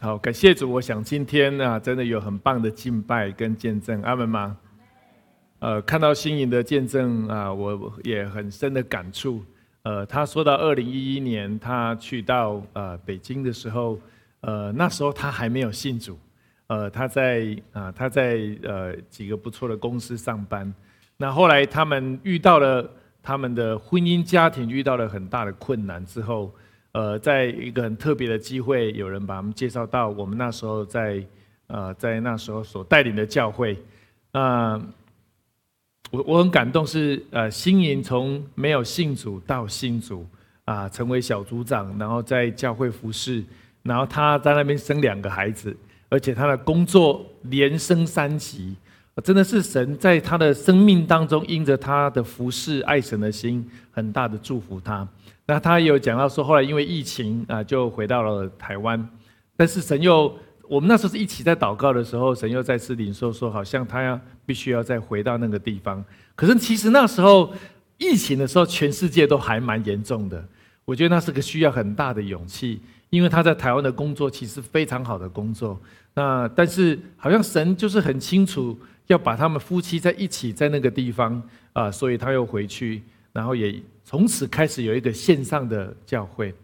好，感谢主。我想今天啊，真的有很棒的敬拜跟见证，阿门吗？呃，看到新颖的见证啊，我也很深的感触。呃，他说到二零一一年他去到呃北京的时候，呃那时候他还没有信主，呃他在啊他在呃几个不错的公司上班。那后来他们遇到了他们的婚姻家庭遇到了很大的困难之后。呃，在一个很特别的机会，有人把他们介绍到我们那时候在呃在那时候所带领的教会。啊，我我很感动，是呃新营从没有信主到信主啊，成为小组长，然后在教会服侍，然后他在那边生两个孩子，而且他的工作连升三级，真的是神在他的生命当中，因着他的服侍爱神的心，很大的祝福他。那他也有讲到说，后来因为疫情啊，就回到了台湾。但是神又，我们那时候是一起在祷告的时候，神又再次领受说，好像他要必须要再回到那个地方。可是其实那时候疫情的时候，全世界都还蛮严重的。我觉得那是个需要很大的勇气，因为他在台湾的工作其实非常好的工作。那但是好像神就是很清楚要把他们夫妻在一起在那个地方啊，所以他又回去，然后也。从此开始有一个线上的教会。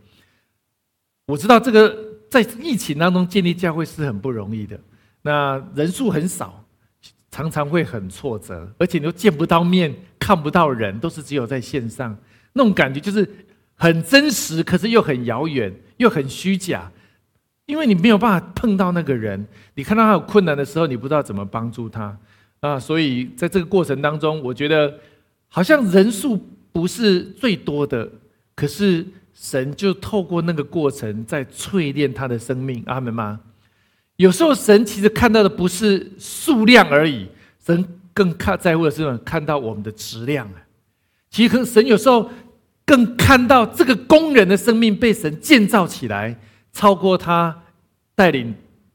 我知道这个在疫情当中建立教会是很不容易的，那人数很少，常常会很挫折，而且你都见不到面，看不到人，都是只有在线上，那种感觉就是很真实，可是又很遥远，又很虚假，因为你没有办法碰到那个人，你看到他有困难的时候，你不知道怎么帮助他啊，所以在这个过程当中，我觉得好像人数。不是最多的，可是神就透过那个过程在淬炼他的生命，阿门吗？有时候神其实看到的不是数量而已，神更看在乎的是看到我们的质量啊。其实神有时候更看到这个工人的生命被神建造起来，超过他带领，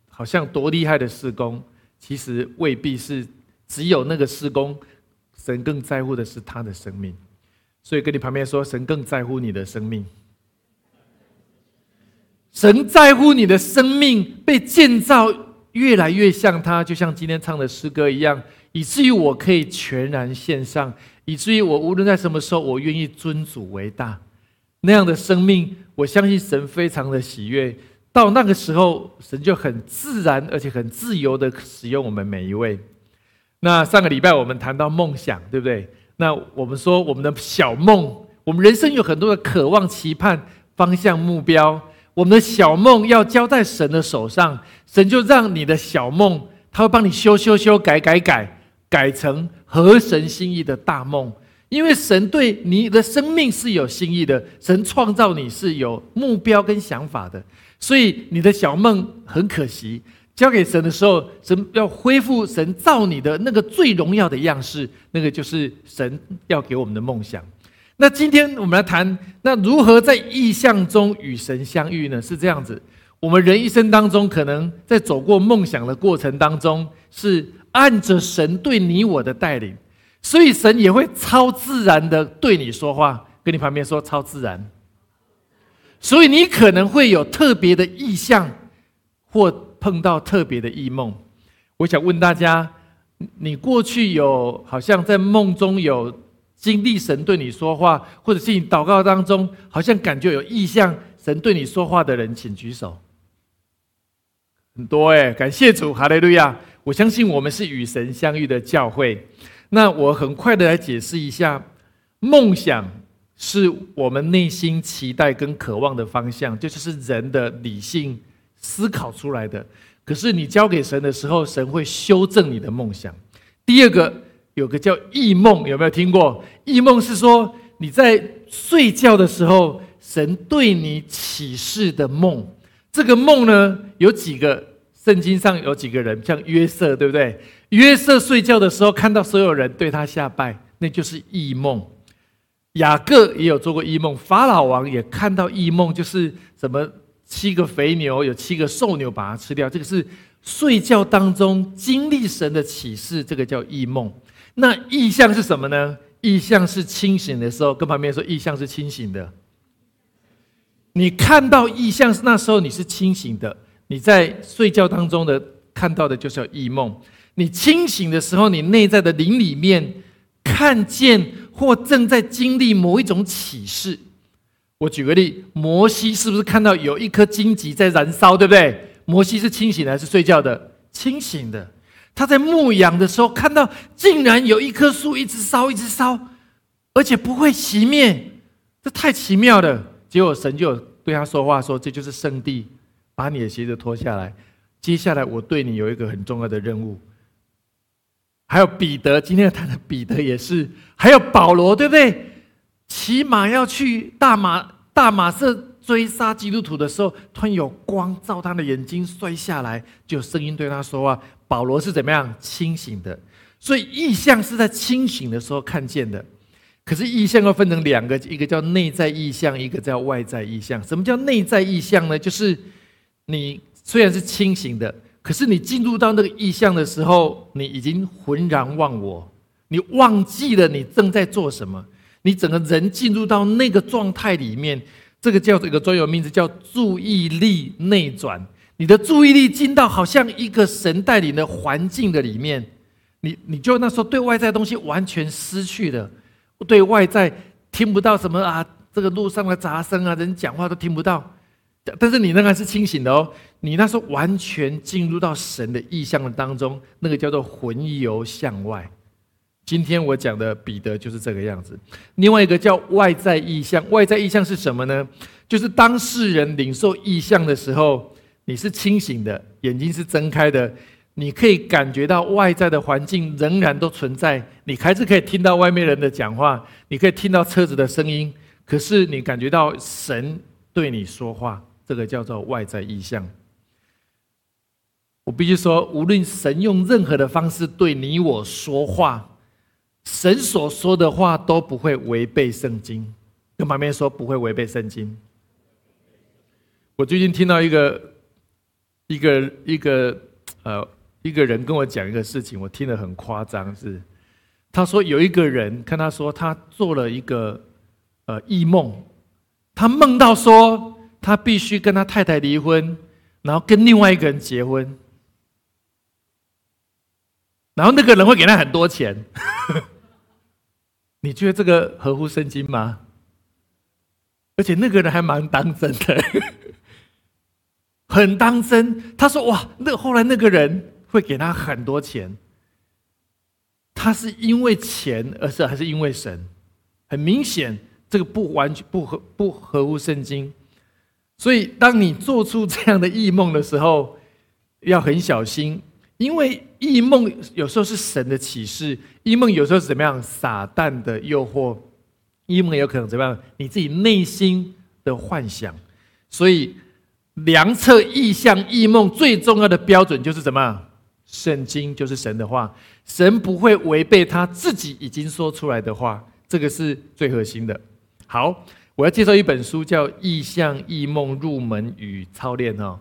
好像多厉害的施工，其实未必是只有那个施工，神更在乎的是他的生命。所以跟你旁边说，神更在乎你的生命。神在乎你的生命被建造越来越像他，就像今天唱的诗歌一样，以至于我可以全然献上，以至于我无论在什么时候，我愿意尊主为大。那样的生命，我相信神非常的喜悦。到那个时候，神就很自然而且很自由的使用我们每一位。那上个礼拜我们谈到梦想，对不对？那我们说，我们的小梦，我们人生有很多的渴望、期盼、方向、目标。我们的小梦要交在神的手上，神就让你的小梦，他会帮你修修修、改改改，改成合神心意的大梦。因为神对你的生命是有心意的，神创造你是有目标跟想法的，所以你的小梦很可惜。交给神的时候，神要恢复神造你的那个最荣耀的样式，那个就是神要给我们的梦想。那今天我们来谈，那如何在意象中与神相遇呢？是这样子，我们人一生当中，可能在走过梦想的过程当中，是按着神对你我的带领，所以神也会超自然的对你说话，跟你旁边说超自然。所以你可能会有特别的意象，或。碰到特别的异梦，我想问大家：你过去有好像在梦中有经历神对你说话，或者是你祷告当中好像感觉有意象，神对你说话的人，请举手。很多哎，感谢主，哈利路亚！我相信我们是与神相遇的教会。那我很快的来解释一下，梦想是我们内心期待跟渴望的方向，这就是人的理性。思考出来的，可是你交给神的时候，神会修正你的梦想。第二个有个叫异梦，有没有听过？异梦是说你在睡觉的时候，神对你启示的梦。这个梦呢，有几个圣经上有几个人，像约瑟，对不对？约瑟睡觉的时候看到所有人对他下拜，那就是异梦。雅各也有做过异梦，法老王也看到异梦，就是什么七个肥牛，有七个瘦牛把它吃掉。这个是睡觉当中经历神的启示，这个叫异梦。那意象是什么呢？意象是清醒的时候，跟旁边说，意象是清醒的。你看到意象是那时候你是清醒的，你在睡觉当中的看到的就是异梦。你清醒的时候，你内在的灵里面看见。或正在经历某一种启示，我举个例，摩西是不是看到有一颗荆棘在燃烧，对不对？摩西是清醒的还是睡觉的？清醒的。他在牧羊的时候看到，竟然有一棵树一直烧，一直烧，而且不会熄灭，这太奇妙了。结果神就对他说话说：“这就是圣地，把你的鞋子脱下来。接下来我对你有一个很重要的任务。”还有彼得，今天谈的彼得也是，还有保罗，对不对？骑马要去大马大马色追杀基督徒的时候，突然有光照他的眼睛，摔下来，就有声音对他说话。保罗是怎么样清醒的？所以意象是在清醒的时候看见的。可是意象又分成两个，一个叫内在意象，一个叫外在意象。什么叫内在意象呢？就是你虽然是清醒的。可是你进入到那个意象的时候，你已经浑然忘我，你忘记了你正在做什么，你整个人进入到那个状态里面，这个叫做一个专有名词，叫注意力内转。你的注意力进到好像一个神带领的环境的里面，你你就那时候对外在东西完全失去了，对外在听不到什么啊，这个路上的杂声啊，人讲话都听不到。但是你仍然是清醒的哦，你那时候完全进入到神的意象的当中，那个叫做魂游向外。今天我讲的彼得就是这个样子。另外一个叫外在意象，外在意象是什么呢？就是当事人领受意象的时候，你是清醒的，眼睛是睁开的，你可以感觉到外在的环境仍然都存在，你还是可以听到外面人的讲话，你可以听到车子的声音，可是你感觉到神对你说话。这个叫做外在意象。我必须说，无论神用任何的方式对你我说话，神所说的话都不会违背圣经。跟旁边说不会违背圣经。我最近听到一个一个一个呃一个人跟我讲一个事情，我听得很夸张。是他说有一个人跟他说，他做了一个呃异梦，他梦到说。他必须跟他太太离婚，然后跟另外一个人结婚，然后那个人会给他很多钱。你觉得这个合乎圣经吗？而且那个人还蛮当真的，很当真。他说：“哇，那后来那个人会给他很多钱，他是因为钱，而是还是因为神？很明显，这个不完全不合不合乎圣经。”所以，当你做出这样的异梦的时候，要很小心，因为异梦有时候是神的启示，异梦有时候是怎么样？撒旦的诱惑，异梦有可能怎么样？你自己内心的幻想。所以，量测意象、异梦最重要的标准就是什么？圣经就是神的话，神不会违背他自己已经说出来的话，这个是最核心的。好。我要介绍一本书，叫《意象异梦入门与操练》哦，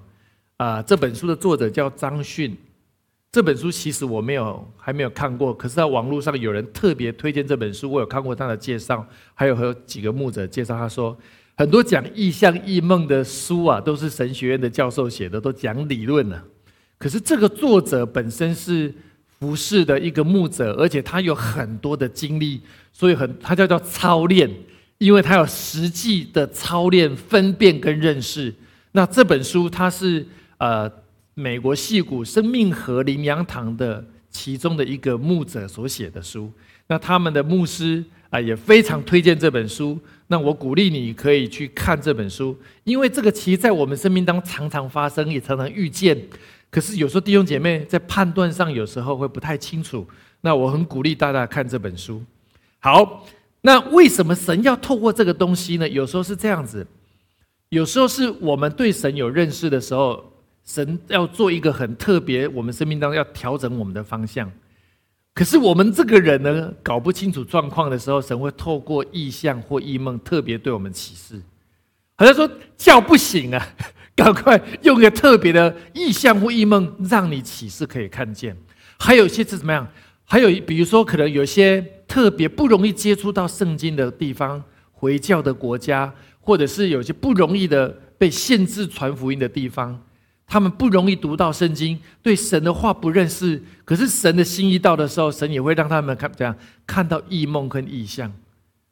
啊，这本书的作者叫张迅。这本书其实我没有还没有看过，可是在网络上有人特别推荐这本书，我有看过他的介绍，还有和几个牧者介绍，他说很多讲意象异梦的书啊，都是神学院的教授写的，都讲理论了。可是这个作者本身是服侍的一个牧者，而且他有很多的经历，所以很他叫叫操练。因为他有实际的操练、分辨跟认识。那这本书，它是呃美国戏谷生命河林阳堂的其中的一个牧者所写的书。那他们的牧师啊也非常推荐这本书。那我鼓励你可以去看这本书，因为这个其实在我们生命当中常常发生，也常常遇见。可是有时候弟兄姐妹在判断上有时候会不太清楚。那我很鼓励大家看这本书。好。那为什么神要透过这个东西呢？有时候是这样子，有时候是我们对神有认识的时候，神要做一个很特别，我们生命当中要调整我们的方向。可是我们这个人呢，搞不清楚状况的时候，神会透过异象或异梦，特别对我们启示。好像说叫不醒啊，赶快用个特别的异象或异梦，让你启示可以看见。还有一些是怎么样？还有比如说，可能有些特别不容易接触到圣经的地方，回教的国家，或者是有些不容易的被限制传福音的地方，他们不容易读到圣经，对神的话不认识。可是神的心意到的时候，神也会让他们看怎样看到异梦跟异象，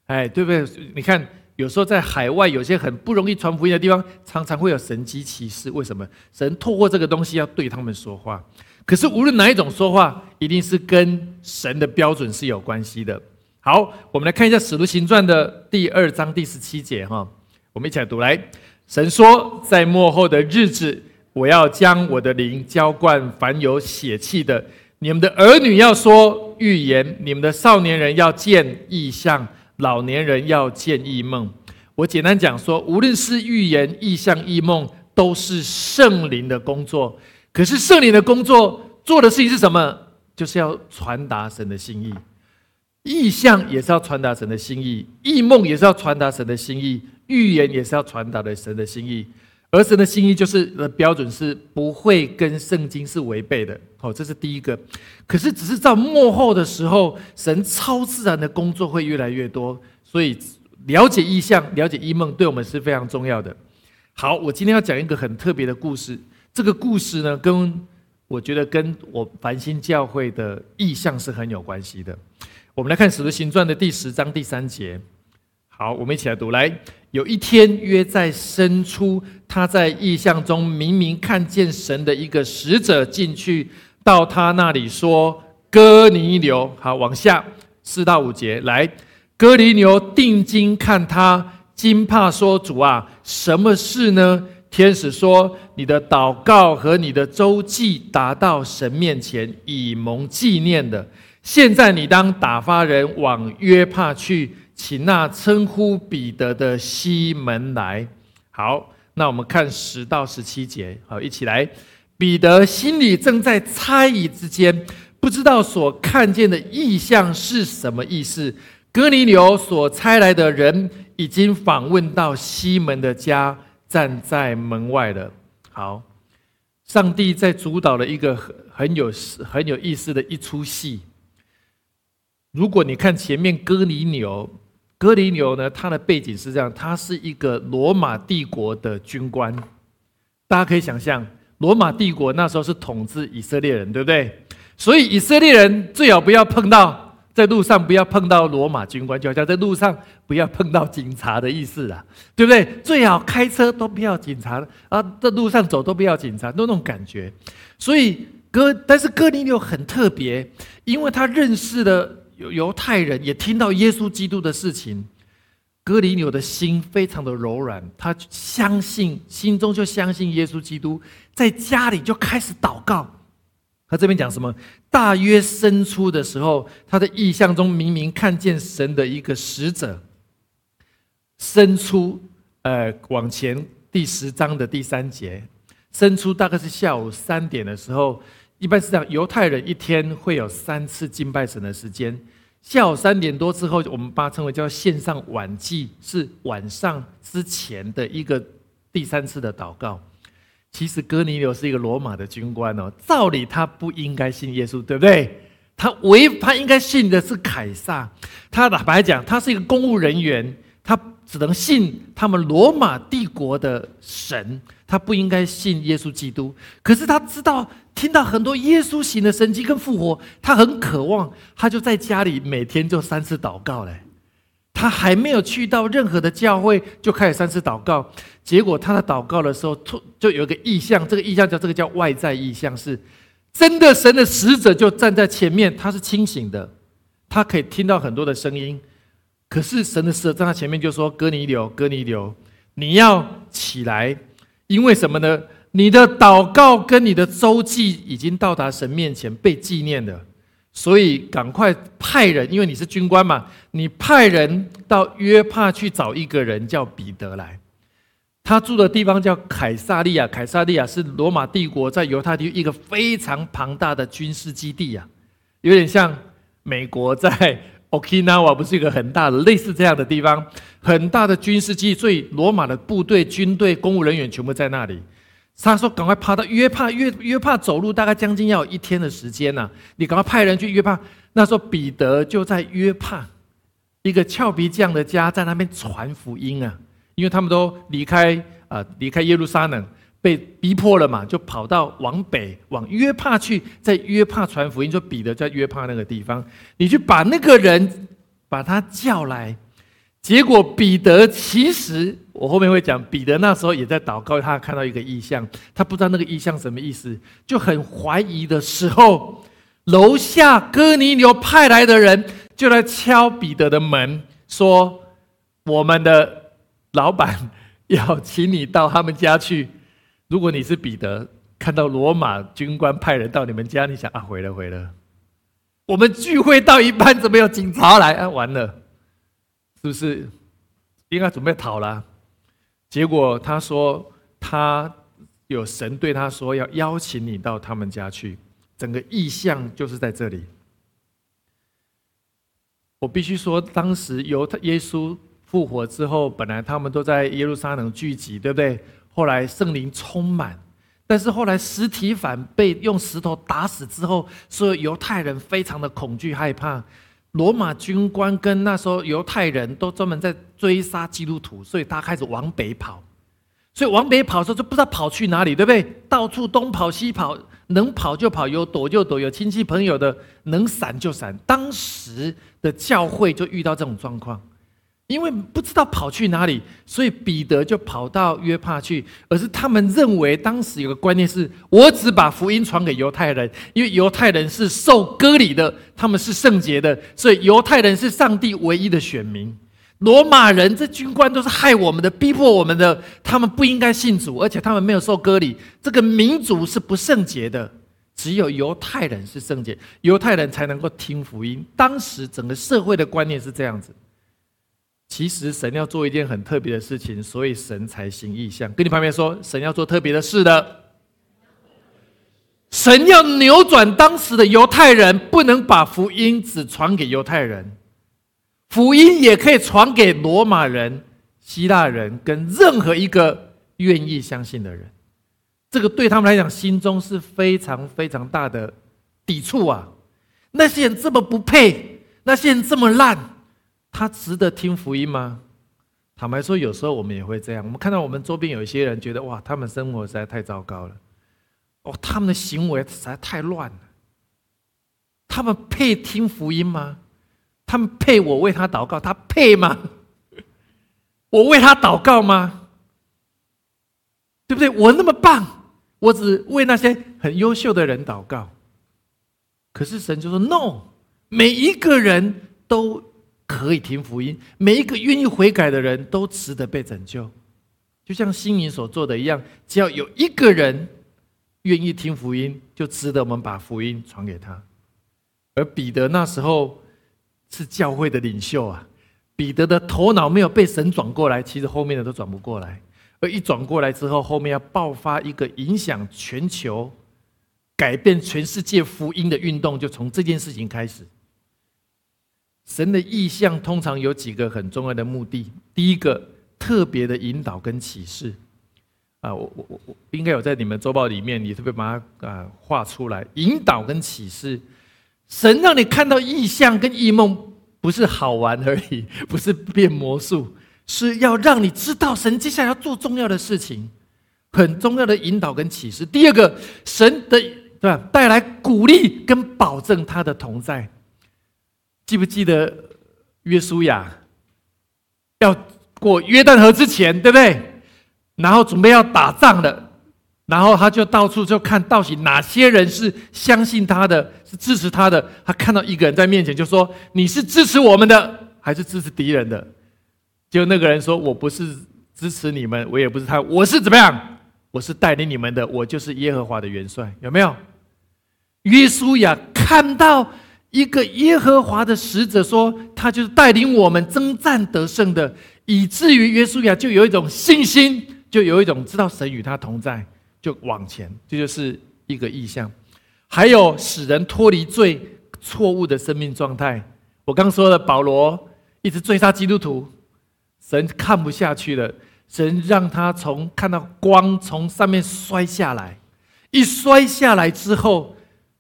哎，对不对？你看。有时候在海外有些很不容易传福音的地方，常常会有神机骑士。为什么？神透过这个东西要对他们说话。可是无论哪一种说话，一定是跟神的标准是有关系的。好，我们来看一下《使徒行传》的第二章第十七节哈，我们一起来读来。神说，在末后的日子，我要将我的灵浇灌凡有血气的。你们的儿女要说预言，你们的少年人要见异象。老年人要见异梦，我简单讲说，无论是预言、异象、异梦，都是圣灵的工作。可是圣灵的工作做的事情是什么？就是要传达神的心意。异象也是要传达神的心意，异梦也是要传达神的心意，预言也是要传达的神的心意。而神的心意就是的标准是不会跟圣经是违背的。好，这是第一个。可是，只是到幕后的时候，神超自然的工作会越来越多，所以了解意象、了解异梦，对我们是非常重要的。好，我今天要讲一个很特别的故事。这个故事呢，跟我觉得跟我繁星教会的意象是很有关系的。我们来看《使徒行传》的第十章第三节。好，我们一起来读。来，有一天约在深处，他在异象中明明看见神的一个使者进去。到他那里说：“哥尼流，好，往下四到五节来。哥尼流定睛看他，惊怕说：‘主啊，什么事呢？’天使说：‘你的祷告和你的周记达到神面前，以蒙纪念的。现在你当打发人往约帕去，请那称呼彼得的西门来。’好，那我们看十到十七节，好，一起来。”彼得心里正在猜疑之间，不知道所看见的异象是什么意思。哥尼流所差来的人已经访问到西门的家，站在门外了。好，上帝在主导了一个很很有很有意思的一出戏。如果你看前面哥尼流，哥尼流呢，他的背景是这样：他是一个罗马帝国的军官，大家可以想象。罗马帝国那时候是统治以色列人，对不对？所以以色列人最好不要碰到，在路上不要碰到罗马军官，就好像在路上不要碰到警察的意思啊，对不对？最好开车都不要警察啊，在路上走都不要警察，那种感觉。所以哥，但是哥尼流很特别，因为他认识的犹犹太人，也听到耶稣基督的事情。哥尼流的心非常的柔软，他相信，心中就相信耶稣基督，在家里就开始祷告。他这边讲什么？大约生出的时候，他的意象中明明看见神的一个使者。生出，呃，往前第十章的第三节，生出大概是下午三点的时候，一般是这样，犹太人一天会有三次敬拜神的时间。下午三点多之后，我们把它称为叫线上晚祭，是晚上之前的一个第三次的祷告。其实哥尼流是一个罗马的军官哦，照理他不应该信耶稣，对不对？他违，他应该信的是凯撒。他坦白讲，他是一个公务人员，他只能信他们罗马帝国的神，他不应该信耶稣基督。可是他知道。听到很多耶稣行的神迹跟复活，他很渴望，他就在家里每天就三次祷告嘞。他还没有去到任何的教会，就开始三次祷告。结果他在祷告的时候，突就有一个意象，这个意象叫这个叫外在意象，是真的神的使者就站在前面，他是清醒的，他可以听到很多的声音。可是神的使者站在前面就说：“哥尼流，哥尼流，你要起来，因为什么呢？”你的祷告跟你的周记已经到达神面前被纪念了，所以赶快派人，因为你是军官嘛，你派人到约帕去找一个人叫彼得来。他住的地方叫凯撒利亚，凯撒利亚是罗马帝国在犹太地一个非常庞大的军事基地呀，有点像美国在 Okinawa 不是一个很大的类似这样的地方，很大的军事基地，所以罗马的部队、军队、公务人员全部在那里。他说：“赶快爬到约帕，约约帕走路大概将近要一天的时间呢，你赶快派人去约帕。”那时候彼得就在约帕。一个俏皮匠的家，在那边传福音啊，因为他们都离开啊，离开耶路撒冷，被逼迫了嘛，就跑到往北往约帕去，在约帕传福音。就彼得在约帕那个地方，你去把那个人把他叫来。结果彼得其实我后面会讲，彼得那时候也在祷告，他看到一个异象，他不知道那个异象什么意思，就很怀疑的时候，楼下哥尼流派来的人。就来敲彼得的门，说：“我们的老板要请你到他们家去。如果你是彼得，看到罗马军官派人到你们家，你想啊，毁了毁了！我们聚会到一半，怎么有警察来啊？完了，是不是应该准备逃了？结果他说，他有神对他说，要邀请你到他们家去。整个意象就是在这里。”我必须说，当时犹太耶稣复活之后，本来他们都在耶路撒冷聚集，对不对？后来圣灵充满，但是后来实体反被用石头打死之后，所以犹太人非常的恐惧害怕。罗马军官跟那时候犹太人都专门在追杀基督徒，所以他开始往北跑。所以往北跑的时候就不知道跑去哪里，对不对？到处东跑西跑，能跑就跑，有躲就躲，有亲戚朋友的能闪就闪。当时的教会就遇到这种状况，因为不知道跑去哪里，所以彼得就跑到约帕去。而是他们认为当时有个观念是：我只把福音传给犹太人，因为犹太人是受割礼的，他们是圣洁的，所以犹太人是上帝唯一的选民。罗马人这军官都是害我们的，逼迫我们的，他们不应该信主，而且他们没有受割礼，这个民族是不圣洁的，只有犹太人是圣洁，犹太人才能够听福音。当时整个社会的观念是这样子。其实神要做一件很特别的事情，所以神才行异象。跟你旁边说，神要做特别的事的，神要扭转当时的犹太人不能把福音只传给犹太人。福音也可以传给罗马人、希腊人跟任何一个愿意相信的人，这个对他们来讲心中是非常非常大的抵触啊！那些人这么不配，那些人这么烂，他值得听福音吗？坦白说，有时候我们也会这样。我们看到我们周边有一些人，觉得哇，他们生活实在太糟糕了，哦，他们的行为实在太乱了，他们配听福音吗？他们配我为他祷告，他配吗？我为他祷告吗？对不对？我那么棒，我只为那些很优秀的人祷告。可是神就说：“No，每一个人都可以听福音，每一个愿意悔改的人都值得被拯救。就像新灵所做的一样，只要有一个人愿意听福音，就值得我们把福音传给他。”而彼得那时候。是教会的领袖啊！彼得的头脑没有被神转过来，其实后面的都转不过来。而一转过来之后，后面要爆发一个影响全球、改变全世界福音的运动，就从这件事情开始。神的意向通常有几个很重要的目的：第一个，特别的引导跟启示。啊，我我我应该有在你们周报里面，你特别把它啊画出来，引导跟启示。神让你看到意象跟异梦，不是好玩而已，不是变魔术，是要让你知道神接下来要做重要的事情，很重要的引导跟启示。第二个，神的对吧，带来鼓励跟保证他的同在。记不记得约书亚要过约旦河之前，对不对？然后准备要打仗了。然后他就到处就看到底哪些人是相信他的，是支持他的。他看到一个人在面前，就说：“你是支持我们的，还是支持敌人的？”就那个人说：“我不是支持你们，我也不是他，我是怎么样？我是带领你们的，我就是耶和华的元帅。”有没有？约书亚看到一个耶和华的使者说：“他就是带领我们征战得胜的。”以至于约书亚就有一种信心。就有一种知道神与他同在，就往前，这就是一个意象。还有使人脱离最错误的生命状态。我刚说了，保罗一直追杀基督徒，神看不下去了，神让他从看到光从上面摔下来，一摔下来之后，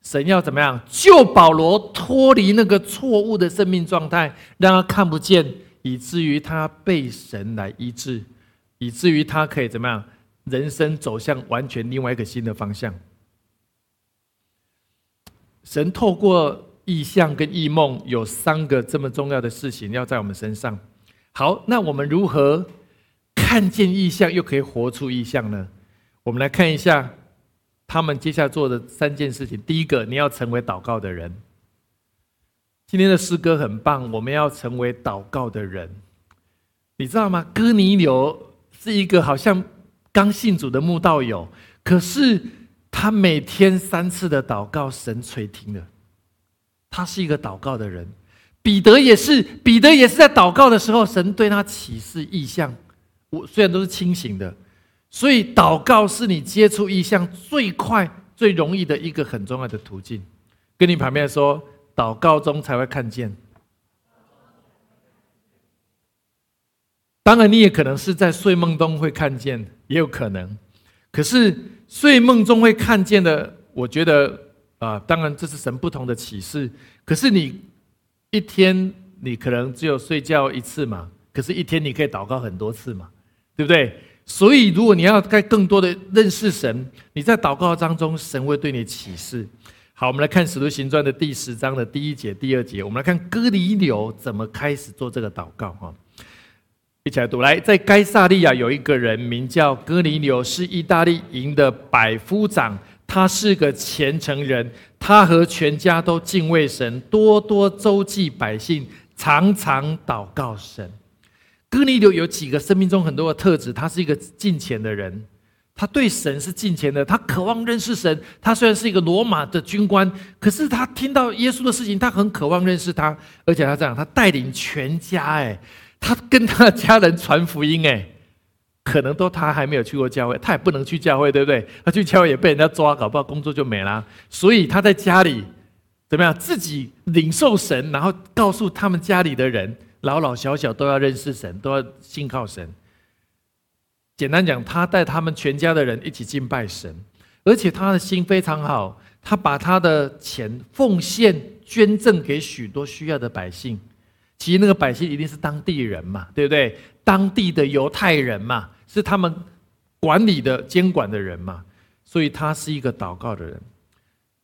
神要怎么样救保罗脱离那个错误的生命状态，让他看不见，以至于他被神来医治，以至于他可以怎么样，人生走向完全另外一个新的方向。神透过意象跟异梦，有三个这么重要的事情要在我们身上。好，那我们如何看见意象，又可以活出意象呢？我们来看一下他们接下来做的三件事情。第一个，你要成为祷告的人。今天的诗歌很棒，我们要成为祷告的人。你知道吗？哥尼流是一个好像刚信主的慕道友，可是。他每天三次的祷告，神垂听了。他是一个祷告的人。彼得也是，彼得也是在祷告的时候，神对他启示异象。我虽然都是清醒的，所以祷告是你接触异象最快、最容易的一个很重要的途径。跟你旁边说，祷告中才会看见。当然，你也可能是在睡梦中会看见，也有可能。可是睡梦中会看见的，我觉得啊，当然这是神不同的启示。可是你一天你可能只有睡觉一次嘛，可是一天你可以祷告很多次嘛，对不对？所以如果你要该更多的认识神，你在祷告当中，神会对你启示。好，我们来看《使徒行传》的第十章的第一节、第二节，我们来看哥尼流怎么开始做这个祷告哈。一起来读来，在该萨利亚有一个人名叫哥尼流，是意大利营的百夫长。他是个虔诚人，他和全家都敬畏神，多多周济百姓，常常祷告神。哥尼流有几个生命中很多的特质，他是一个敬虔的人，他对神是敬虔的，他渴望认识神。他虽然是一个罗马的军官，可是他听到耶稣的事情，他很渴望认识他，而且他这样，他带领全家，哎。他跟他的家人传福音，哎，可能都他还没有去过教会，他也不能去教会，对不对？他去教会也被人家抓，搞不好工作就没了。所以他在家里怎么样？自己领受神，然后告诉他们家里的人，老老小小都要认识神，都要信靠神。简单讲，他带他们全家的人一起敬拜神，而且他的心非常好，他把他的钱奉献捐赠给许多需要的百姓。其实那个百姓一定是当地人嘛，对不对？当地的犹太人嘛，是他们管理的、监管的人嘛，所以他是一个祷告的人。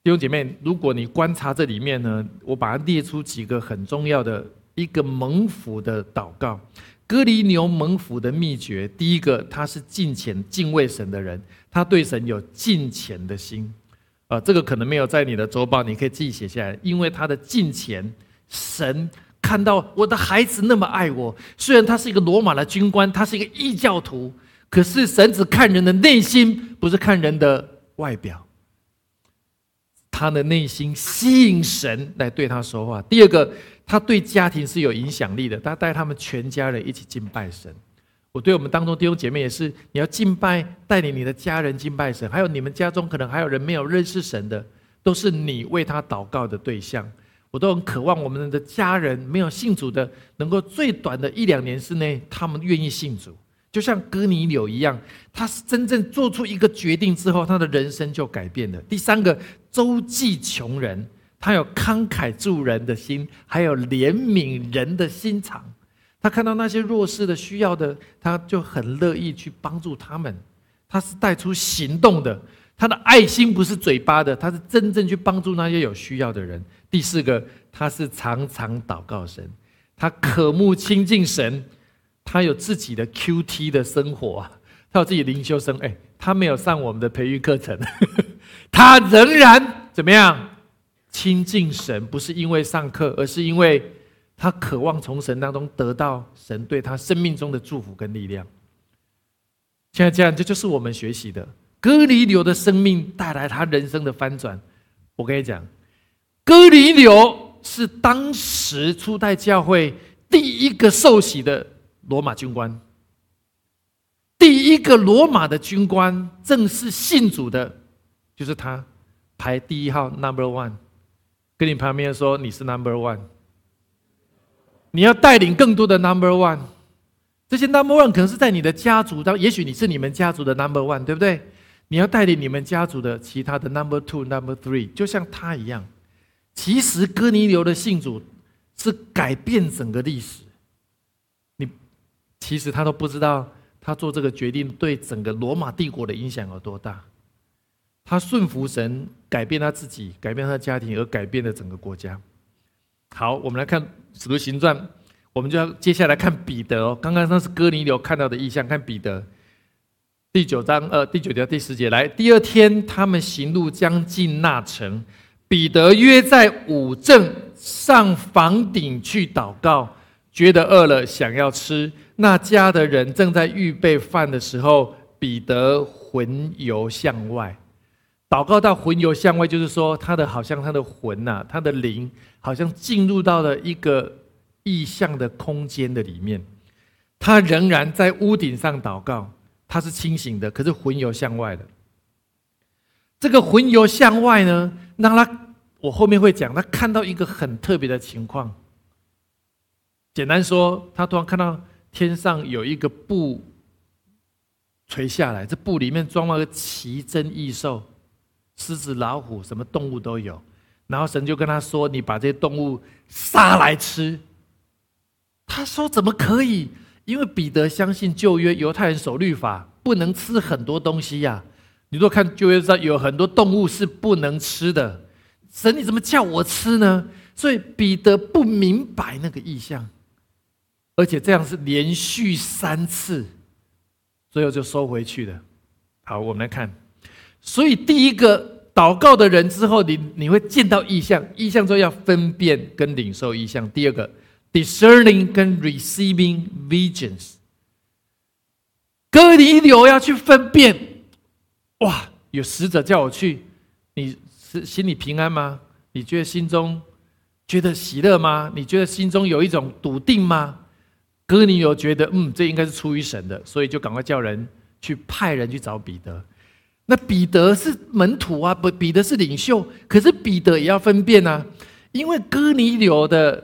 弟兄姐妹，如果你观察这里面呢，我把它列出几个很重要的一个蒙福的祷告。哥尼牛蒙福的秘诀，第一个，他是敬虔、敬畏神的人，他对神有敬虔的心。啊，这个可能没有在你的周报，你可以自己写下来，因为他的敬虔，神。看到我的孩子那么爱我，虽然他是一个罗马的军官，他是一个异教徒，可是神只看人的内心，不是看人的外表。他的内心吸引神来对他说话。第二个，他对家庭是有影响力的，他带他们全家人一起敬拜神。我对我们当中弟兄姐妹也是，你要敬拜，带领你的家人敬拜神，还有你们家中可能还有人没有认识神的，都是你为他祷告的对象。我都很渴望我们的家人没有信主的，能够最短的一两年之内，他们愿意信主，就像哥尼柳一样，他是真正做出一个决定之后，他的人生就改变了。第三个，周济穷人，他有慷慨助人的心，还有怜悯人的心肠。他看到那些弱势的、需要的，他就很乐意去帮助他们。他是带出行动的，他的爱心不是嘴巴的，他是真正去帮助那些有需要的人。第四个，他是常常祷告神，他渴慕亲近神，他有自己的 Q T 的生活啊，他有自己灵修生，哎，他没有上我们的培育课程，他仍然怎么样亲近神？不是因为上课，而是因为他渴望从神当中得到神对他生命中的祝福跟力量。现在这样，这就是我们学习的哥尼流的生命带来他人生的翻转。我跟你讲。哥尼流是当时初代教会第一个受洗的罗马军官，第一个罗马的军官正式信主的，就是他，排第一号 Number One，跟你旁边说你是 Number One，你要带领更多的 Number One，这些 Number One 可能是在你的家族当，也许你是你们家族的 Number One，对不对？你要带领你们家族的其他的 Number Two、Number Three，就像他一样。其实哥尼流的信主是改变整个历史。其实他都不知道。他做这个决定对整个罗马帝国的影响有多大？他顺服神，改变他自己，改变他的家庭，而改变了整个国家。好，我们来看《使徒行传》，我们就要接下来看彼得哦。刚刚那是哥尼流看到的意象，看彼得第九章呃第九条第十节。来，第二天他们行路将近那城，彼得约在五正上房顶去祷告，觉得饿了，想要吃。那家的人正在预备饭的时候，彼得魂游向外，祷告到魂游向外，就是说他的好像他的魂呐，他的灵好像进入到了一个意象的空间的里面。他仍然在屋顶上祷告，他是清醒的，可是魂游向外的。这个魂游向外呢，让他我后面会讲，他看到一个很特别的情况。简单说，他突然看到。天上有一个布垂下来，这布里面装了个奇珍异兽，狮子、老虎，什么动物都有。然后神就跟他说：“你把这些动物杀来吃。”他说：“怎么可以？因为彼得相信旧约犹太人守律法，不能吃很多东西呀。你若看旧约上有很多动物是不能吃的。神，你怎么叫我吃呢？”所以彼得不明白那个意象。而且这样是连续三次，最后就收回去了。好，我们来看。所以第一个祷告的人之后，你你会见到意象，意象之后要分辨跟领受意象。第二个，discerning 跟 receiving visions。哥尼流要去分辨，哇，有使者叫我去，你是心里平安吗？你觉得心中觉得喜乐吗？你觉得心中有一种笃定吗？哥尼流觉得，嗯，这应该是出于神的，所以就赶快叫人去派人去找彼得。那彼得是门徒啊，不，彼得是领袖，可是彼得也要分辨啊，因为哥尼流的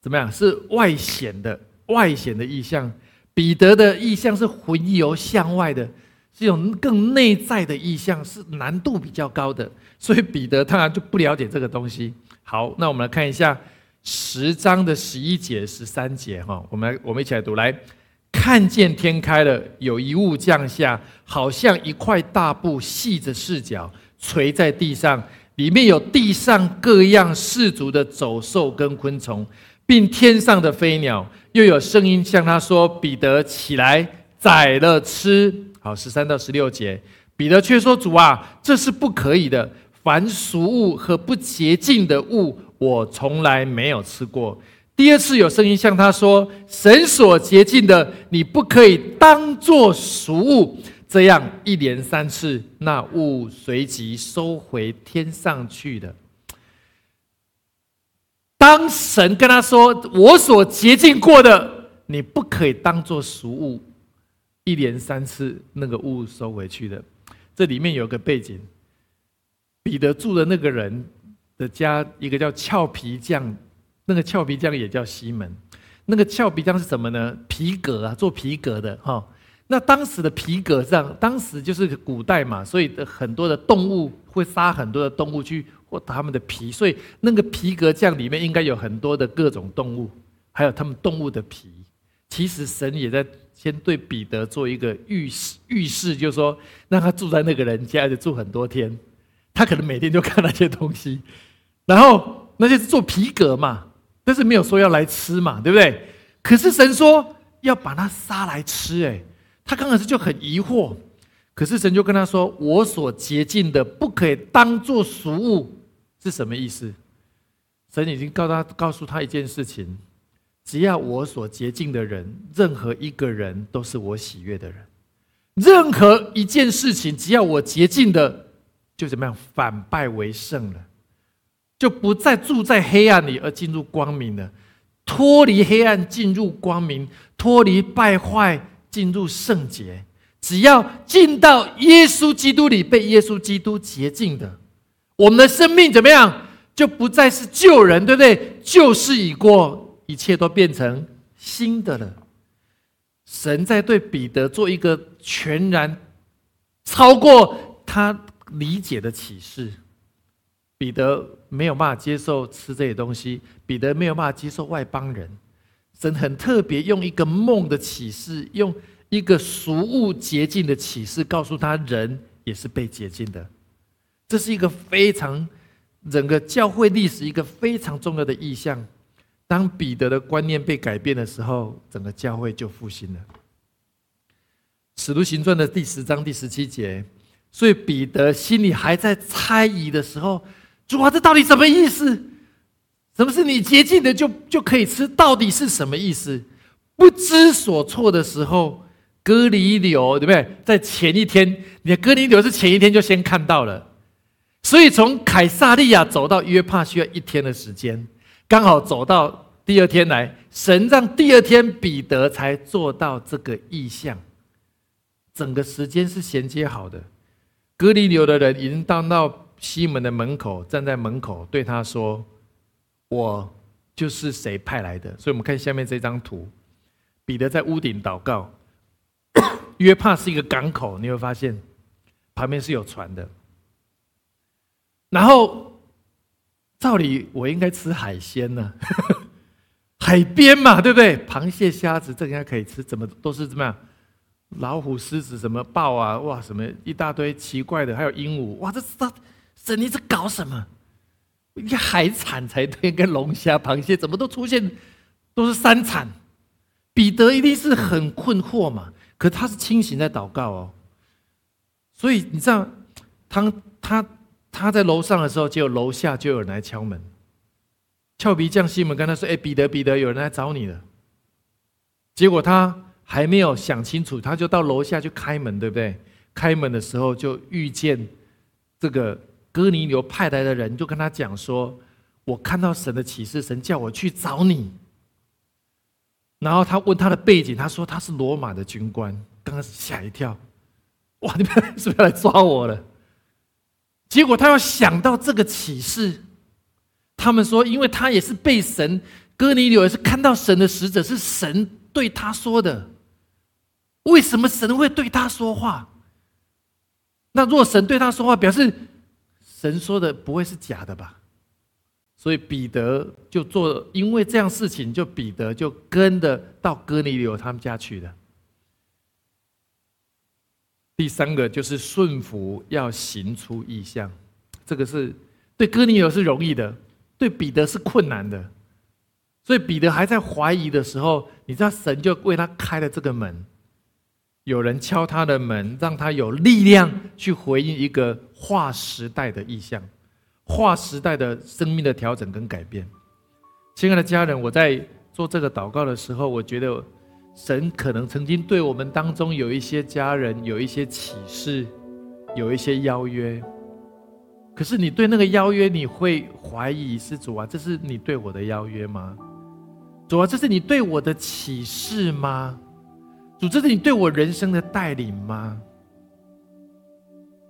怎么样是外显的，外显的意象；彼得的意象是魂游向外的，是一种更内在的意象，是难度比较高的，所以彼得当然就不了解这个东西。好，那我们来看一下。十章的十一节、十三节，哈，我们，我们一起来读。来，看见天开了，有一物降下，好像一块大布，系着四角，垂在地上，里面有地上各样氏族的走兽跟昆虫，并天上的飞鸟。又有声音向他说：“彼得，起来，宰了吃。”好，十三到十六节，彼得却说：“主啊，这是不可以的。凡俗物和不洁净的物。”我从来没有吃过。第二次有声音向他说：“神所洁净的，你不可以当作俗物。”这样一连三次，那物随即收回天上去的。当神跟他说：“我所洁净过的，你不可以当作俗物。”一连三次，那个物收回去的。这里面有个背景，彼得住的那个人。的家一个叫俏皮匠，那个俏皮匠也叫西门。那个俏皮匠是什么呢？皮革啊，做皮革的哈。那当时的皮革上，当时就是古代嘛，所以很多的动物会杀很多的动物去或他们的皮，所以那个皮革匠里面应该有很多的各种动物，还有他们动物的皮。其实神也在先对彼得做一个预示，预示就是说让他住在那个人家，就住很多天。他可能每天就看那些东西，然后那些是做皮革嘛，但是没有说要来吃嘛，对不对？可是神说要把它杀来吃，哎，他刚开始就很疑惑，可是神就跟他说：“我所洁净的不可以当做俗物，是什么意思？”神已经告他告诉他一件事情：只要我所洁净的人，任何一个人都是我喜悦的人；任何一件事情，只要我洁净的。就怎么样反败为胜了，就不再住在黑暗里，而进入光明了，脱离黑暗进入光明，脱离败坏进入圣洁。只要进到耶稣基督里，被耶稣基督洁净的，我们的生命怎么样？就不再是旧人，对不对？旧事已过，一切都变成新的了。神在对彼得做一个全然超过他理解的启示。彼得没有办法接受吃这些东西，彼得没有办法接受外邦人。神很特别，用一个梦的启示，用一个俗物洁净的启示，告诉他人也是被洁净的。这是一个非常整个教会历史一个非常重要的意象。当彼得的观念被改变的时候，整个教会就复兴了。使徒行传的第十章第十七节，所以彼得心里还在猜疑的时候。主啊，这到底什么意思？什么是你洁净的就就可以吃？到底是什么意思？不知所措的时候，哥尼流对不对？在前一天，你的哥尼流是前一天就先看到了，所以从凯撒利亚走到约帕需要一天的时间，刚好走到第二天来，神让第二天彼得才做到这个意象，整个时间是衔接好的。哥尼流的人已经到到。西门的门口站在门口，对他说：“我就是谁派来的。”所以，我们看下面这张图，彼得在屋顶祷告。约帕是一个港口，你会发现旁边是有船的。然后，照理我应该吃海鲜呢，海边嘛，对不对？螃蟹、虾子这应该可以吃，怎么都是怎么样？老虎、狮子、什么豹啊，哇，什么一大堆奇怪的，还有鹦鹉，哇，这是他。神，你在搞什么？应该海产才对，跟龙虾、螃蟹怎么都出现，都是三产。彼得一定是很困惑嘛？可他是清醒在祷告哦。所以你知道，他他他在楼上的时候，就有楼下就有人来敲门。俏皮匠西门跟他说：“哎，彼得，彼得，有人来找你了。”结果他还没有想清楚，他就到楼下去开门，对不对？开门的时候就遇见这个。哥尼流派来的人就跟他讲说：“我看到神的启示，神叫我去找你。”然后他问他的背景，他说他是罗马的军官。刚开始吓一跳，哇！你们是不是要来抓我了？结果他要想到这个启示，他们说，因为他也是被神，哥尼流也是看到神的使者，是神对他说的。为什么神会对他说话？那若神对他说话，表示？神说的不会是假的吧？所以彼得就做，因为这样事情，就彼得就跟着到哥尼流他们家去的。第三个就是顺服，要行出意象，这个是对哥尼流是容易的，对彼得是困难的。所以彼得还在怀疑的时候，你知道神就为他开了这个门。有人敲他的门，让他有力量去回应一个划时代的意向，划时代的生命的调整跟改变。亲爱的家人，我在做这个祷告的时候，我觉得神可能曾经对我们当中有一些家人有一些启示，有一些邀约。可是你对那个邀约，你会怀疑是主啊，这是你对我的邀约吗？主啊，这是你对我的启示吗？主，这是你对我人生的带领吗？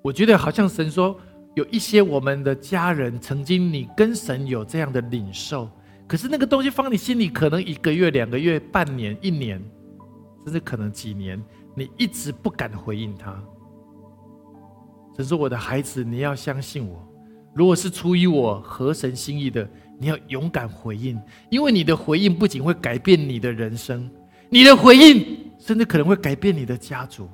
我觉得好像神说，有一些我们的家人曾经你跟神有这样的领受，可是那个东西放你心里，可能一个月、两个月、半年、一年，甚至可能几年，你一直不敢回应他。神说：“我的孩子，你要相信我，如果是出于我合神心意的，你要勇敢回应，因为你的回应不仅会改变你的人生，你的回应。”甚至可能会改变你的家族，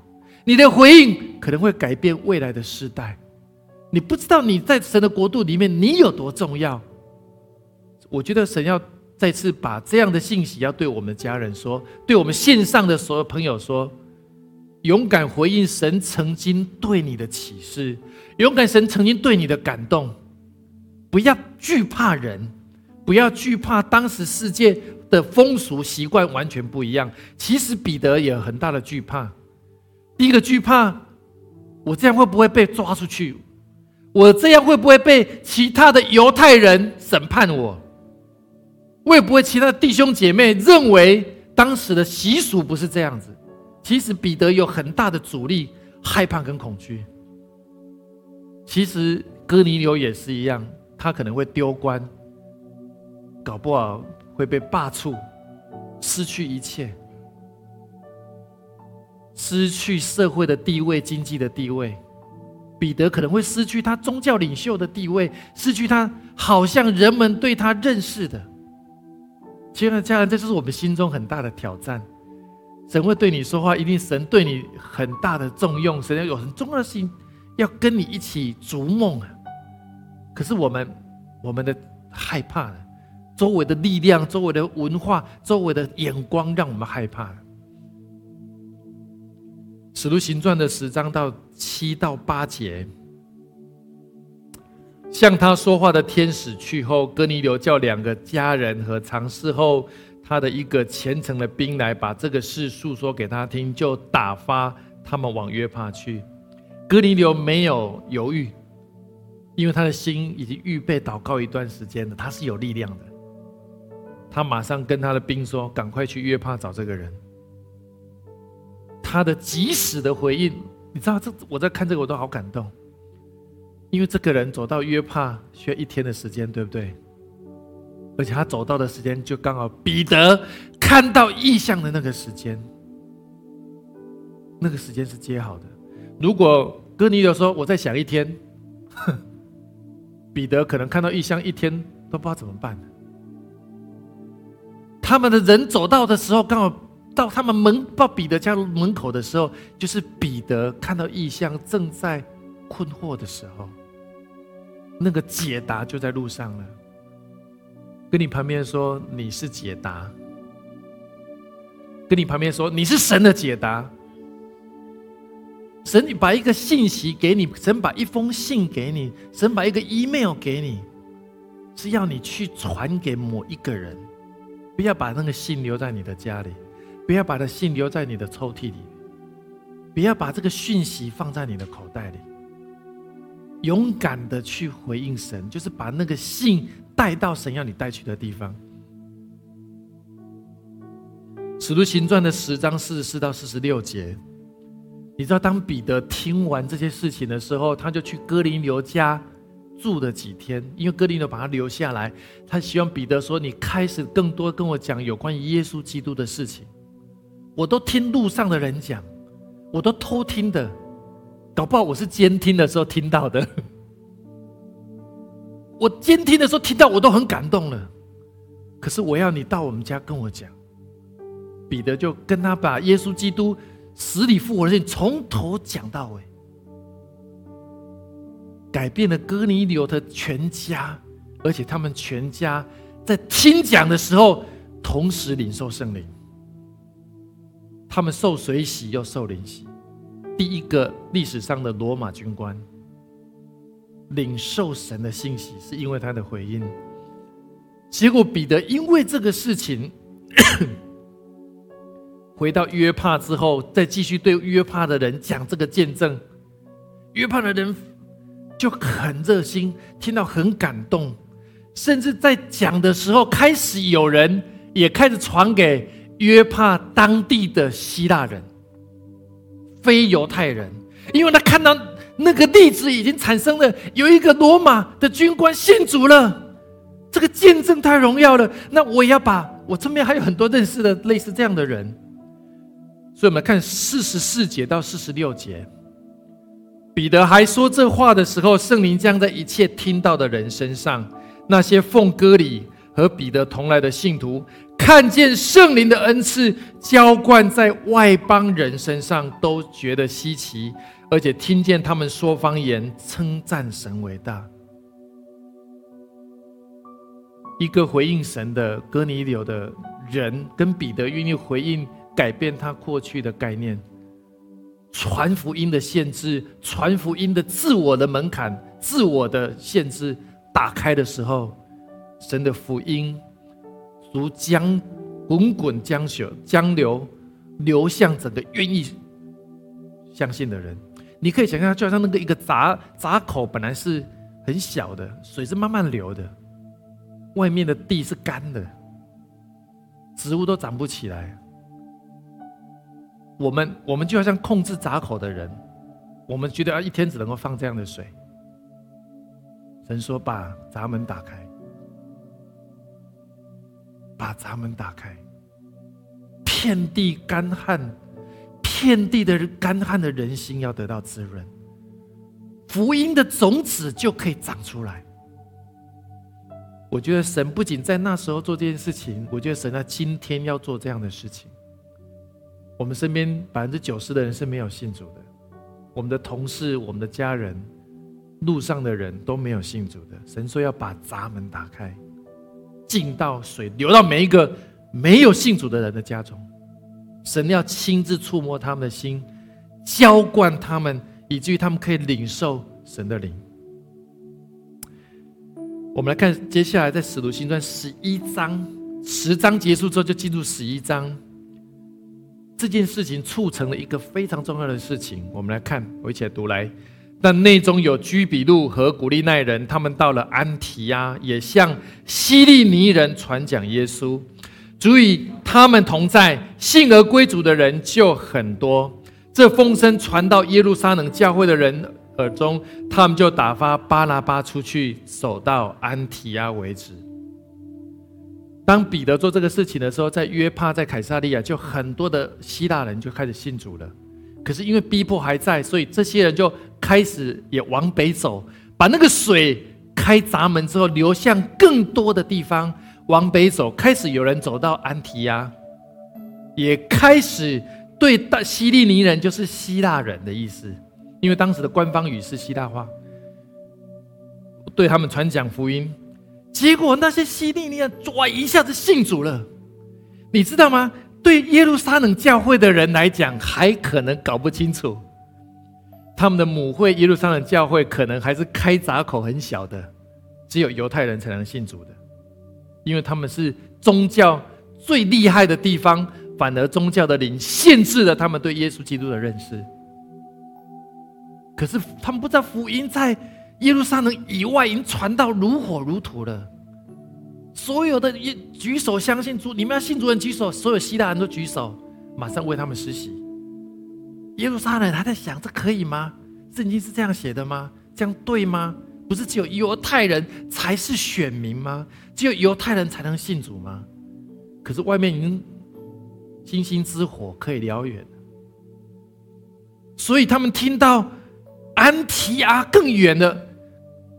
你的回应可能会改变未来的世代。你不知道你在神的国度里面你有多重要。我觉得神要再次把这样的信息要对我们的家人说，对我们线上的所有朋友说：勇敢回应神曾经对你的启示，勇敢神曾经对你的感动，不要惧怕人，不要惧怕当时世界。的风俗习惯完全不一样。其实彼得也有很大的惧怕。第一个惧怕，我这样会不会被抓出去？我这样会不会被其他的犹太人审判我？会不会其他的弟兄姐妹认为当时的习俗不是这样子？其实彼得有很大的阻力，害怕跟恐惧。其实哥尼流也是一样，他可能会丢官，搞不好会被罢黜，失去一切，失去社会的地位、经济的地位。彼得可能会失去他宗教领袖的地位，失去他好像人们对他认识的。亲爱的家人，这就是我们心中很大的挑战。神会对你说话，一定神对你很大的重用，神要有很重要的事情要跟你一起逐梦啊。可是我们，我们的害怕了，周围的力量、周围的文化、周围的眼光，让我们害怕。使徒行传的十章到七到八节，向他说话的天使去后，哥尼流叫两个家人和尝试后。他的一个虔诚的兵来把这个事诉说给他听，就打发他们往约帕去。哥尼流没有犹豫，因为他的心已经预备祷告一段时间了，他是有力量的。他马上跟他的兵说：“赶快去约帕找这个人。”他的及时的回应，你知道，这我在看这个我都好感动，因为这个人走到约帕需要一天的时间，对不对？而且他走到的时间就刚好彼得看到异象的那个时间，那个时间是接好的。如果哥尼流说我在想一天，彼得可能看到异象一天都不知道怎么办。他们的人走到的时候，刚好到他们门到彼得家门口的时候，就是彼得看到异象正在困惑的时候，那个解答就在路上了。跟你旁边说你是解答，跟你旁边说你是神的解答。神你把一个信息给你，神把一封信给你，神把一个 email 给你，是要你去传给某一个人。不要把那个信留在你的家里，不要把那信留在你的抽屉里，不要把这个讯息放在你的口袋里。勇敢的去回应神，就是把那个信。带到神要你带去的地方。使徒行传的十章四十四到四十六节，你知道，当彼得听完这些事情的时候，他就去哥林流家住了几天，因为哥林流把他留下来，他希望彼得说：“你开始更多跟我讲有关于耶稣基督的事情。”我都听路上的人讲，我都偷听的，搞不好我是监听的时候听到的。我监听的时候听到，我都很感动了。可是我要你到我们家跟我讲，彼得就跟他把耶稣基督死里复活的事情从头讲到尾，改变了哥尼流的全家，而且他们全家在听讲的时候同时领受圣灵，他们受水洗又受灵洗，第一个历史上的罗马军官。领受神的信息，是因为他的回应。结果彼得因为这个事情，回到约帕之后，再继续对约帕的人讲这个见证。约帕的人就很热心，听到很感动，甚至在讲的时候，开始有人也开始传给约帕当地的希腊人、非犹太人，因为他看到。那个例子已经产生了，有一个罗马的军官信主了，这个见证太荣耀了。那我也要把我身边还有很多认识的类似这样的人，所以我们看四十四节到四十六节，彼得还说这话的时候，圣灵将在一切听到的人身上，那些奉歌里和彼得同来的信徒，看见圣灵的恩赐浇灌在外邦人身上，都觉得稀奇。而且听见他们说方言，称赞神伟大。一个回应神的哥尼流的人，跟彼得愿意回应，改变他过去的概念。传福音的限制，传福音的自我的门槛，自我的限制打开的时候，神的福音如江滚滚江水江流，流向整个愿意相信的人。你可以想象，就好像那个一个闸闸口本来是很小的，水是慢慢流的，外面的地是干的，植物都长不起来。我们我们就好像控制闸口的人，我们觉得啊，一天只能够放这样的水。神说：“把闸门打开，把闸门打开，遍地干旱，遍地的干旱的人心要得到滋润，福音的种子就可以长出来。”我觉得神不仅在那时候做这件事情，我觉得神在今天要做这样的事情。我们身边百分之九十的人是没有信主的，我们的同事、我们的家人、路上的人都没有信主的。神说要把闸门打开，进到水流到每一个没有信主的人的家中。神要亲自触摸他们的心，浇灌他们，以至于他们可以领受神的灵。我们来看接下来在使徒行传十一章，十章结束之后就进入十一章。这件事情促成了一个非常重要的事情。我们来看，我一起来读来。但内中有居比路和古利奈人，他们到了安提亚，也向希利尼人传讲耶稣。注意，他们同在，信而归主的人就很多。这风声传到耶路撒冷教会的人。耳中，他们就打发巴拿巴出去，走到安提亚为止。当彼得做这个事情的时候，在约帕、在凯撒利亚，就很多的希腊人就开始信主了。可是因为逼迫还在，所以这些人就开始也往北走，把那个水开闸门之后，流向更多的地方，往北走。开始有人走到安提亚，也开始对大希利尼人，就是希腊人的意思。因为当时的官方语是希腊话，对他们传讲福音，结果那些希利尼人哇一下子信主了，你知道吗？对耶路撒冷教会的人来讲，还可能搞不清楚，他们的母会耶路撒冷教会可能还是开闸口很小的，只有犹太人才能信主的，因为他们是宗教最厉害的地方，反而宗教的灵限制了他们对耶稣基督的认识。可是他们不知道福音在耶路撒冷以外已经传到如火如荼了。所有的一举手相信主，你们要信主人举手，所有希腊人都举手，马上为他们实习。耶路撒冷还在想：这可以吗？圣经是这样写的吗？这样对吗？不是只有犹太人才是选民吗？只有犹太人才能信主吗？可是外面已经星星之火可以燎原，所以他们听到。安提阿更远的，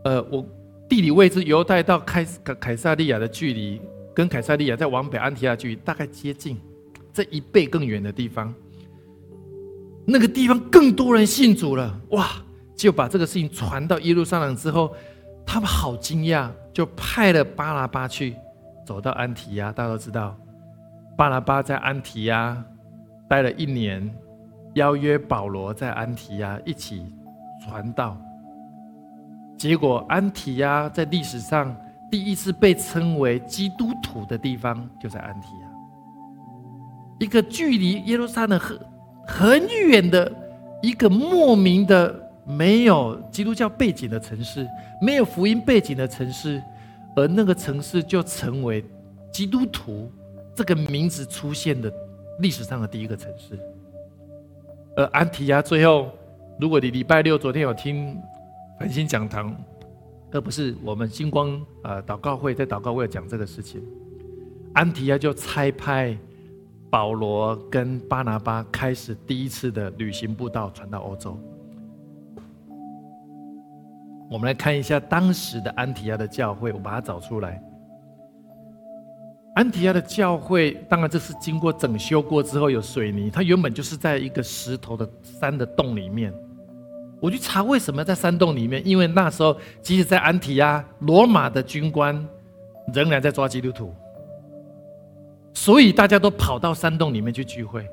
呃，我地理位置犹太到凯凯凯撒利亚的距离，跟凯撒利亚再往北安提亚距离大概接近，这一倍更远的地方，那个地方更多人信主了，哇！就把这个事情传到耶路撒冷之后，他们好惊讶，就派了巴拉巴去走到安提亚。大家都知道，巴拉巴在安提亚待了一年，邀约保罗在安提亚一起。传道，结果安提亚在历史上第一次被称为基督徒的地方就在安提亚，一个距离耶路撒冷很远的一个莫名的没有基督教背景的城市，没有福音背景的城市，而那个城市就成为基督徒这个名字出现的历史上的第一个城市，而安提亚最后。如果你礼拜六昨天有听繁星讲堂，而不是我们星光呃祷告会在祷告会讲这个事情，安提亚就差派保罗跟巴拿巴开始第一次的旅行步道，传到欧洲。我们来看一下当时的安提亚的教会，我把它找出来。安提亚的教会，当然这是经过整修过之后有水泥，它原本就是在一个石头的山的洞里面。我去查为什么在山洞里面，因为那时候即使在安提亚，罗马的军官仍然在抓基督徒，所以大家都跑到山洞里面去聚会，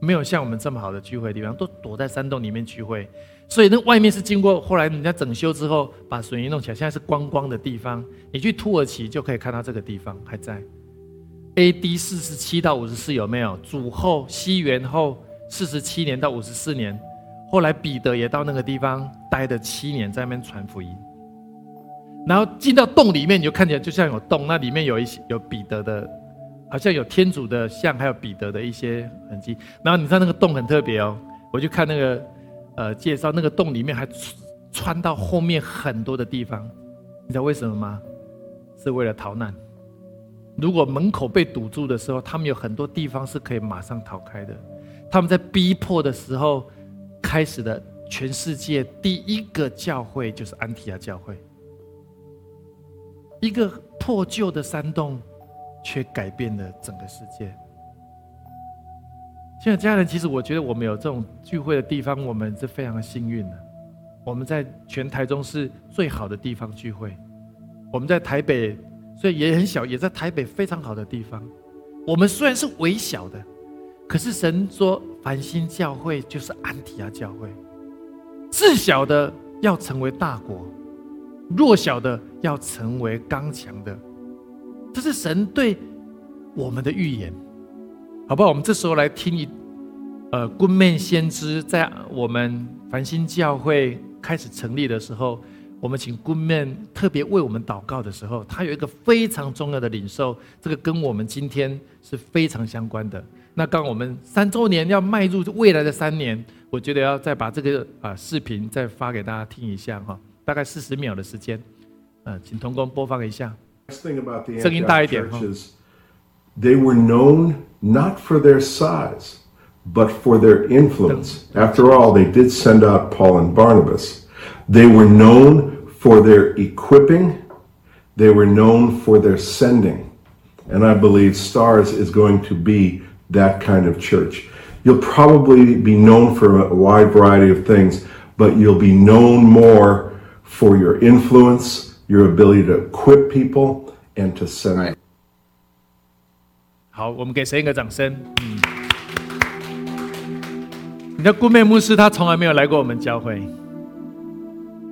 没有像我们这么好的聚会地方，都躲在山洞里面聚会。所以那外面是经过后来人家整修之后把水泥弄起来，现在是观光的地方。你去土耳其就可以看到这个地方还在。A.D. 四十七到五十四有没有？主后西元后四十七年到五十四年。后来彼得也到那个地方待了七年，在那边传福音。然后进到洞里面，你就看起来就像有洞，那里面有一些有彼得的好像有天主的像，还有彼得的一些痕迹。然后你知道那个洞很特别哦，我就看那个呃介绍，那个洞里面还穿到后面很多的地方，你知道为什么吗？是为了逃难。如果门口被堵住的时候，他们有很多地方是可以马上逃开的。他们在逼迫的时候，开始的全世界第一个教会就是安提亚教会。一个破旧的山洞，却改变了整个世界。现在家人，其实我觉得我们有这种聚会的地方，我们是非常幸运的。我们在全台中是最好的地方聚会。我们在台北，所以也很小，也在台北非常好的地方。我们虽然是微小的，可是神说繁星教会就是安提亚教会，自小的要成为大国。弱小的要成为刚强的，这是神对我们的预言，好不好？我们这时候来听一，呃，棍面先知在我们繁星教会开始成立的时候，我们请棍面特别为我们祷告的时候，他有一个非常重要的领受，这个跟我们今天是非常相关的。那刚我们三周年要迈入未来的三年，我觉得要再把这个啊视频再发给大家听一下哈。大概四十秒的时间，嗯，请童工播放一下。Next thing about the Antioch church is they were known not for their size, but for their influence. After all, they did send out Paul and Barnabas. They were known for their equipping, they were known for their sending. And I believe Stars is going to be that kind of church. You'll probably be known for a wide variety of things, but you'll be known more for your influence, your ability to equip people, and to send. 好，我们给神一个掌声。嗯，你的顾妹牧师他从来没有来过我们教会。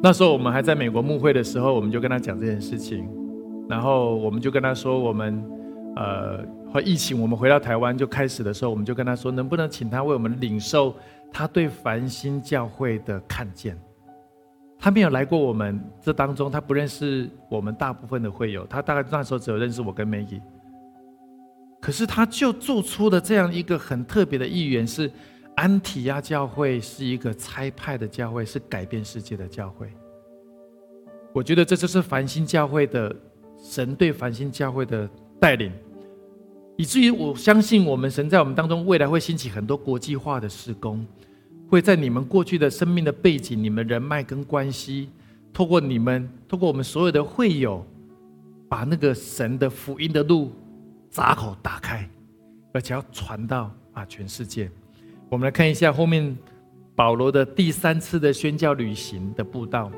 那时候我们还在美国牧会的时候，我们就跟他讲这件事情，然后我们就跟他说，我们呃，和疫情我们回到台湾就开始的时候，我们就跟他说，能不能请他为我们领受他对繁星教会的看见。他没有来过我们这当中，他不认识我们大部分的会友，他大概那时候只有认识我跟 May。可是他就做出了这样一个很特别的意愿，是安提亚教会是一个差派的教会，是改变世界的教会。我觉得这就是繁星教会的神对繁星教会的带领，以至于我相信我们神在我们当中未来会兴起很多国际化的施工。会在你们过去的生命的背景、你们人脉跟关系，透过你们，透过我们所有的会友，把那个神的福音的路闸口打开，而且要传到啊全世界。我们来看一下后面保罗的第三次的宣教旅行的步道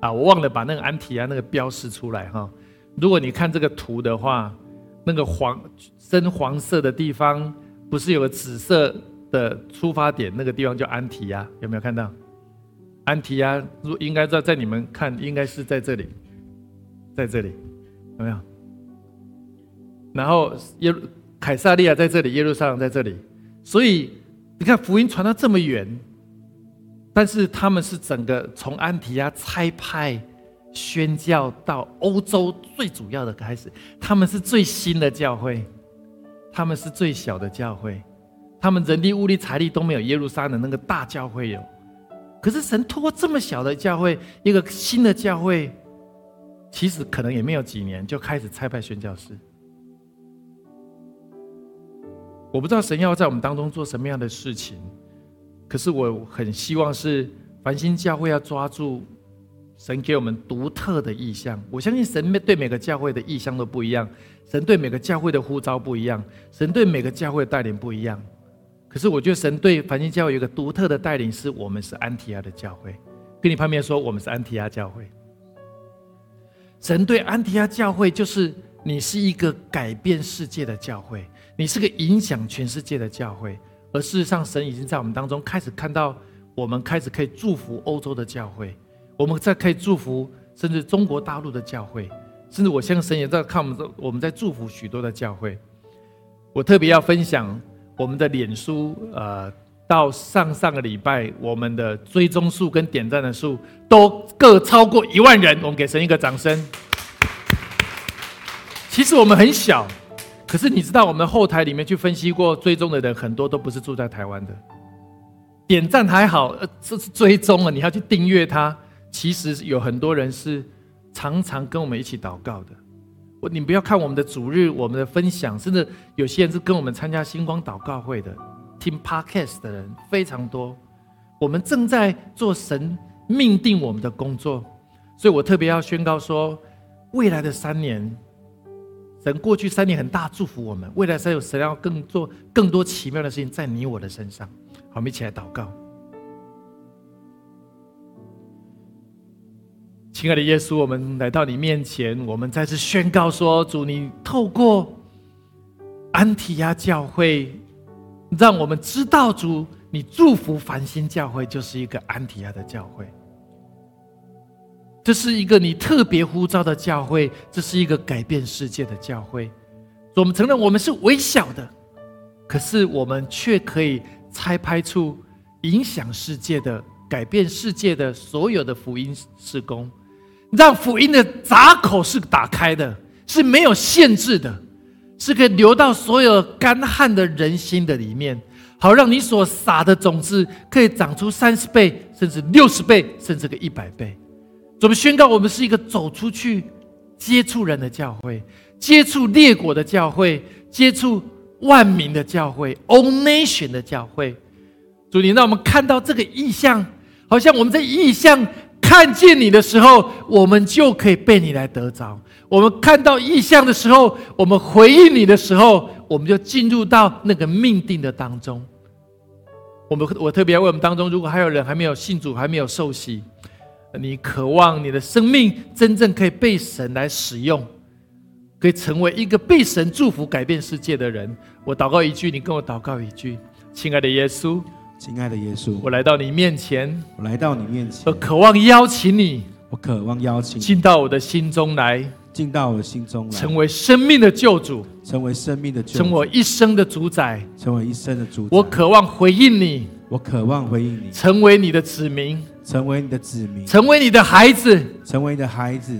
啊，我忘了把那个安提亚那个标示出来哈。如果你看这个图的话，那个黄深黄色的地方，不是有个紫色？的出发点那个地方叫安提亚，有没有看到？安提亚，应该在在你们看，应该是在这里，在这里，有没有？然后耶路凯撒利亚在这里，耶路撒冷在这里，所以你看福音传到这么远，但是他们是整个从安提亚差派宣教到欧洲最主要的开始，他们是最新的教会，他们是最小的教会。他们人力、物力、财力都没有耶路撒冷那个大教会有，可是神通过这么小的教会，一个新的教会，其实可能也没有几年就开始差派宣教士。我不知道神要在我们当中做什么样的事情，可是我很希望是繁星教会要抓住神给我们独特的意向。我相信神对每个教会的意向都不一样，神对每个教会的呼召不一样，神对每个教会的带领不一样。可是我觉得神对繁星教会有一个独特的带领，是我们是安提亚的教会。跟你旁边说，我们是安提亚教会。神对安提亚教会，就是你是一个改变世界的教会，你是个影响全世界的教会。而事实上，神已经在我们当中开始看到，我们开始可以祝福欧洲的教会，我们在可以祝福甚至中国大陆的教会，甚至我相信神也在看我们，我们在祝福许多的教会。我特别要分享。我们的脸书，呃，到上上个礼拜，我们的追踪数跟点赞的数都各超过一万人，我们给神一个掌声。其实我们很小，可是你知道，我们后台里面去分析过，追踪的人很多都不是住在台湾的。点赞还好，呃，这是追踪了，你要去订阅他。其实有很多人是常常跟我们一起祷告的。你不要看我们的主日，我们的分享，甚至有些人是跟我们参加星光祷告会的，听 Podcast 的人非常多。我们正在做神命定我们的工作，所以我特别要宣告说，未来的三年，神过去三年很大祝福我们，未来三有神要更做更多奇妙的事情在你我的身上。好，我们一起来祷告。亲爱的耶稣，我们来到你面前，我们再次宣告说：主，你透过安提亚教会，让我们知道主，你祝福繁星教会就是一个安提亚的教会，这是一个你特别呼召的教会，这是一个改变世界的教会。我们承认我们是微小的，可是我们却可以。拆拍出影响世界的、改变世界的所有的福音施工，让福音的闸口是打开的，是没有限制的，是可以流到所有干旱的人心的里面，好让你所撒的种子可以长出三十倍，甚至六十倍，甚至个一百倍。我们宣告，我们是一个走出去接触人的教会，接触列国的教会，接触。万民的教会，All Nation 的教会，主，你让我们看到这个意象，好像我们在意象看见你的时候，我们就可以被你来得着；我们看到意象的时候，我们回应你的时候，我们就进入到那个命定的当中。我们我特别为我们当中，如果还有人还没有信主，还没有受洗，你渴望你的生命真正可以被神来使用。可以成为一个被神祝福、改变世界的人。我祷告一句，你跟我祷告一句。亲爱的耶稣，亲爱的耶稣，我来到你面前，我来到你面前，我渴望邀请你，我渴望邀请进到我的心中来，进到我的心中来，成为生命的救主，成为生命的救主，成为一生的主宰，成为一生的主宰。我渴望回应你，我渴望回应你，成为你的子民，成为你的子民，成为你的孩子，成为你的孩子。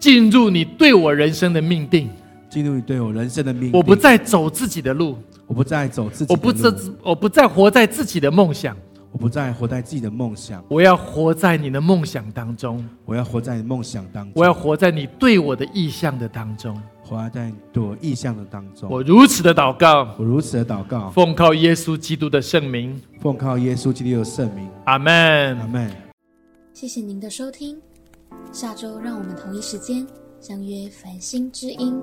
进入你对我人生的命定，进入你对我人生的命。我不再走自己的路，我不再走自己。我不再，我不再活在自己的梦想，我不再活在自己的梦想。我要活在你的梦想当中，我要活在梦想当中。我要活在你对我的意向的当中，活在对我意向的当中。我如此的祷告，我如此的祷告，奉靠耶稣基督的圣名，奉靠耶稣基督的圣名。阿门，阿门。谢谢您的收听。下周让我们同一时间相约繁星之音。